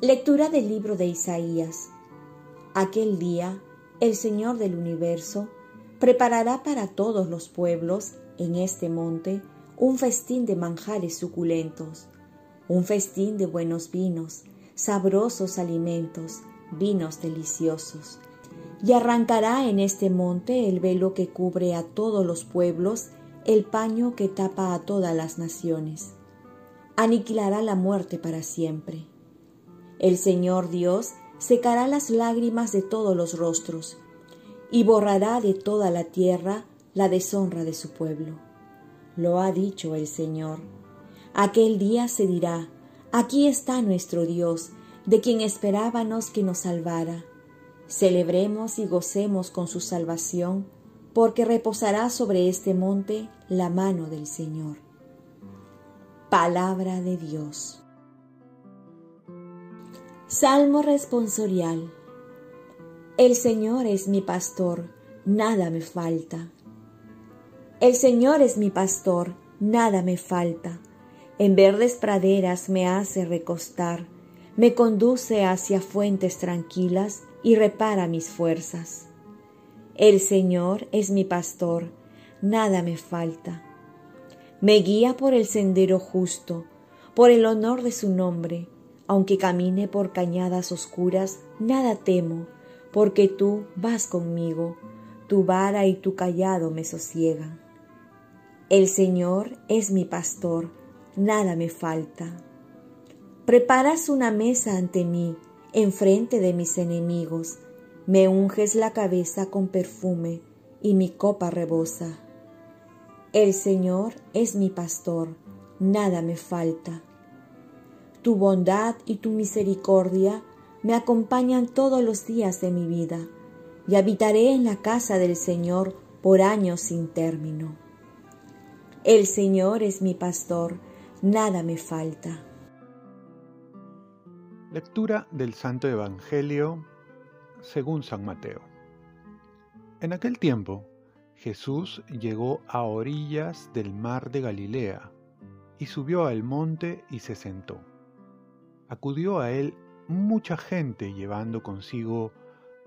Lectura del libro de Isaías. Aquel día, el Señor del universo preparará para todos los pueblos en este monte un festín de manjares suculentos, un festín de buenos vinos, sabrosos alimentos, vinos deliciosos. Y arrancará en este monte el velo que cubre a todos los pueblos, el paño que tapa a todas las naciones. Aniquilará la muerte para siempre. El Señor Dios secará las lágrimas de todos los rostros y borrará de toda la tierra la deshonra de su pueblo. Lo ha dicho el Señor. Aquel día se dirá, aquí está nuestro Dios, de quien esperábamos que nos salvara. Celebremos y gocemos con su salvación, porque reposará sobre este monte la mano del Señor. Palabra de Dios. Salmo responsorial. El Señor es mi pastor, nada me falta. El Señor es mi pastor, nada me falta. En verdes praderas me hace recostar, me conduce hacia fuentes tranquilas y repara mis fuerzas. El Señor es mi pastor, nada me falta. Me guía por el sendero justo, por el honor de su nombre aunque camine por cañadas oscuras, nada temo, porque tú vas conmigo, tu vara y tu callado me sosiegan. El Señor es mi pastor, nada me falta. Preparas una mesa ante mí, enfrente de mis enemigos, me unges la cabeza con perfume, y mi copa rebosa. El Señor es mi pastor, nada me falta. Tu bondad y tu misericordia me acompañan todos los días de mi vida, y habitaré en la casa del Señor por años sin término. El Señor es mi pastor, nada me falta. Lectura del Santo Evangelio según San Mateo. En aquel tiempo, Jesús llegó a orillas del mar de Galilea y subió al monte y se sentó acudió a él mucha gente llevando consigo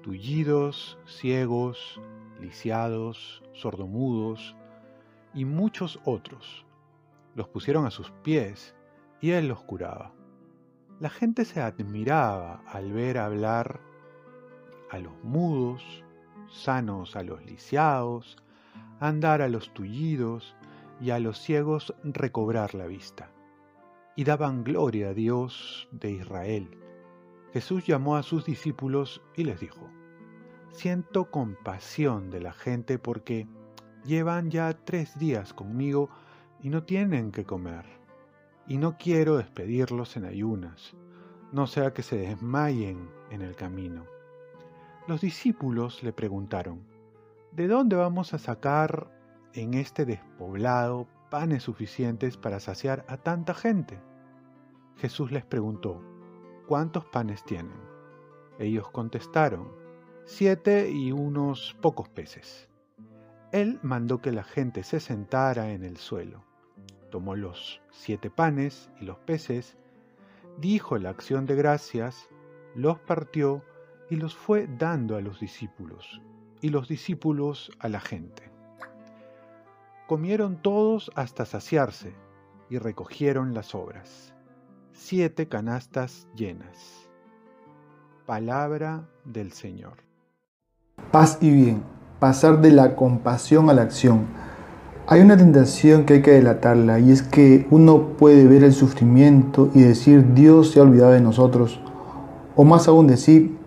tullidos, ciegos, lisiados, sordomudos y muchos otros. Los pusieron a sus pies y él los curaba. La gente se admiraba al ver hablar a los mudos, sanos a los lisiados, andar a los tullidos y a los ciegos recobrar la vista y daban gloria a Dios de Israel. Jesús llamó a sus discípulos y les dijo, Siento compasión de la gente porque llevan ya tres días conmigo y no tienen que comer, y no quiero despedirlos en ayunas, no sea que se desmayen en el camino. Los discípulos le preguntaron, ¿de dónde vamos a sacar en este despoblado panes suficientes para saciar a tanta gente? Jesús les preguntó, ¿cuántos panes tienen? Ellos contestaron, siete y unos pocos peces. Él mandó que la gente se sentara en el suelo. Tomó los siete panes y los peces, dijo la acción de gracias, los partió y los fue dando a los discípulos, y los discípulos a la gente comieron todos hasta saciarse y recogieron las obras. Siete canastas llenas. Palabra del Señor. Paz y bien, pasar de la compasión a la acción. Hay una tentación que hay que delatarla y es que uno puede ver el sufrimiento y decir Dios se ha olvidado de nosotros, o más aún decir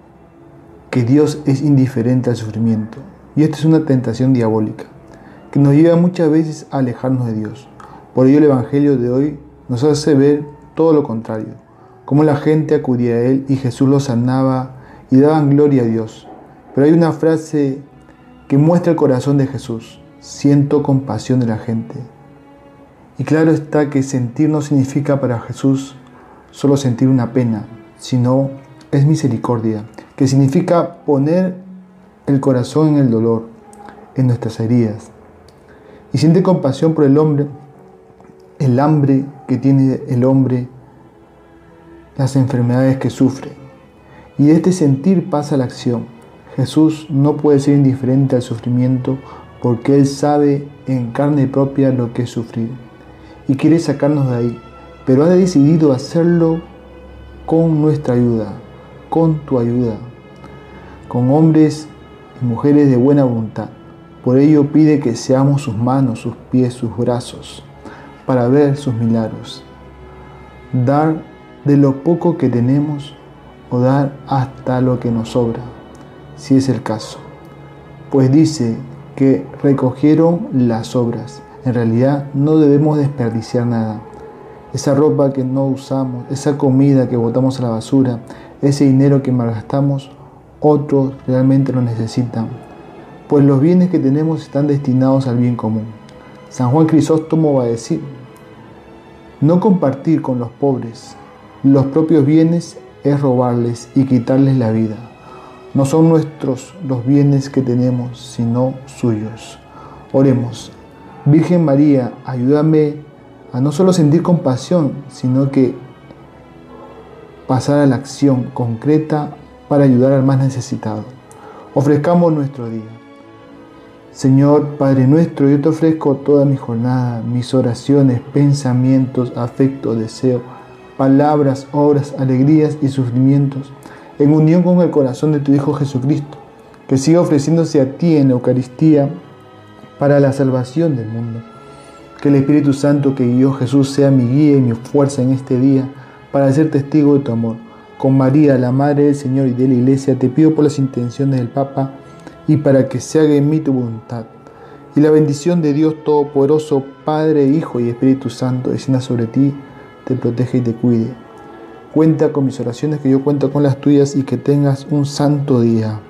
que Dios es indiferente al sufrimiento. Y esta es una tentación diabólica que nos lleva muchas veces a alejarnos de Dios. Por ello el Evangelio de hoy nos hace ver todo lo contrario, cómo la gente acudía a Él y Jesús los sanaba y daban gloria a Dios. Pero hay una frase que muestra el corazón de Jesús, siento compasión de la gente. Y claro está que sentir no significa para Jesús solo sentir una pena, sino es misericordia, que significa poner el corazón en el dolor, en nuestras heridas, y siente compasión por el hombre, el hambre que tiene el hombre las enfermedades que sufre. Y de este sentir pasa la acción. Jesús no puede ser indiferente al sufrimiento porque Él sabe en carne propia lo que es sufrir y quiere sacarnos de ahí, pero ha decidido hacerlo con nuestra ayuda, con tu ayuda, con hombres y mujeres de buena voluntad. Por ello pide que seamos sus manos, sus pies, sus brazos, para ver sus milagros. Dar de lo poco que tenemos o dar hasta lo que nos sobra, si es el caso. Pues dice que recogieron las obras. En realidad no debemos desperdiciar nada. Esa ropa que no usamos, esa comida que botamos a la basura, ese dinero que malgastamos, otros realmente lo necesitan. Pues los bienes que tenemos están destinados al bien común. San Juan Crisóstomo va a decir, no compartir con los pobres los propios bienes es robarles y quitarles la vida. No son nuestros los bienes que tenemos, sino suyos. Oremos. Virgen María, ayúdame a no solo sentir compasión, sino que pasar a la acción concreta para ayudar al más necesitado. Ofrezcamos nuestro día. Señor Padre nuestro, yo te ofrezco toda mi jornada, mis oraciones, pensamientos, afectos, deseos, palabras, obras, alegrías y sufrimientos en unión con el corazón de tu Hijo Jesucristo, que siga ofreciéndose a ti en la Eucaristía para la salvación del mundo. Que el Espíritu Santo que guió Jesús sea mi guía y mi fuerza en este día para ser testigo de tu amor. Con María, la Madre del Señor y de la Iglesia, te pido por las intenciones del Papa y para que se haga en mí tu voluntad. Y la bendición de Dios Todopoderoso, Padre, Hijo y Espíritu Santo, descienda sobre ti, te proteja y te cuide Cuenta con mis oraciones, que yo cuento con las tuyas y que tengas un santo día.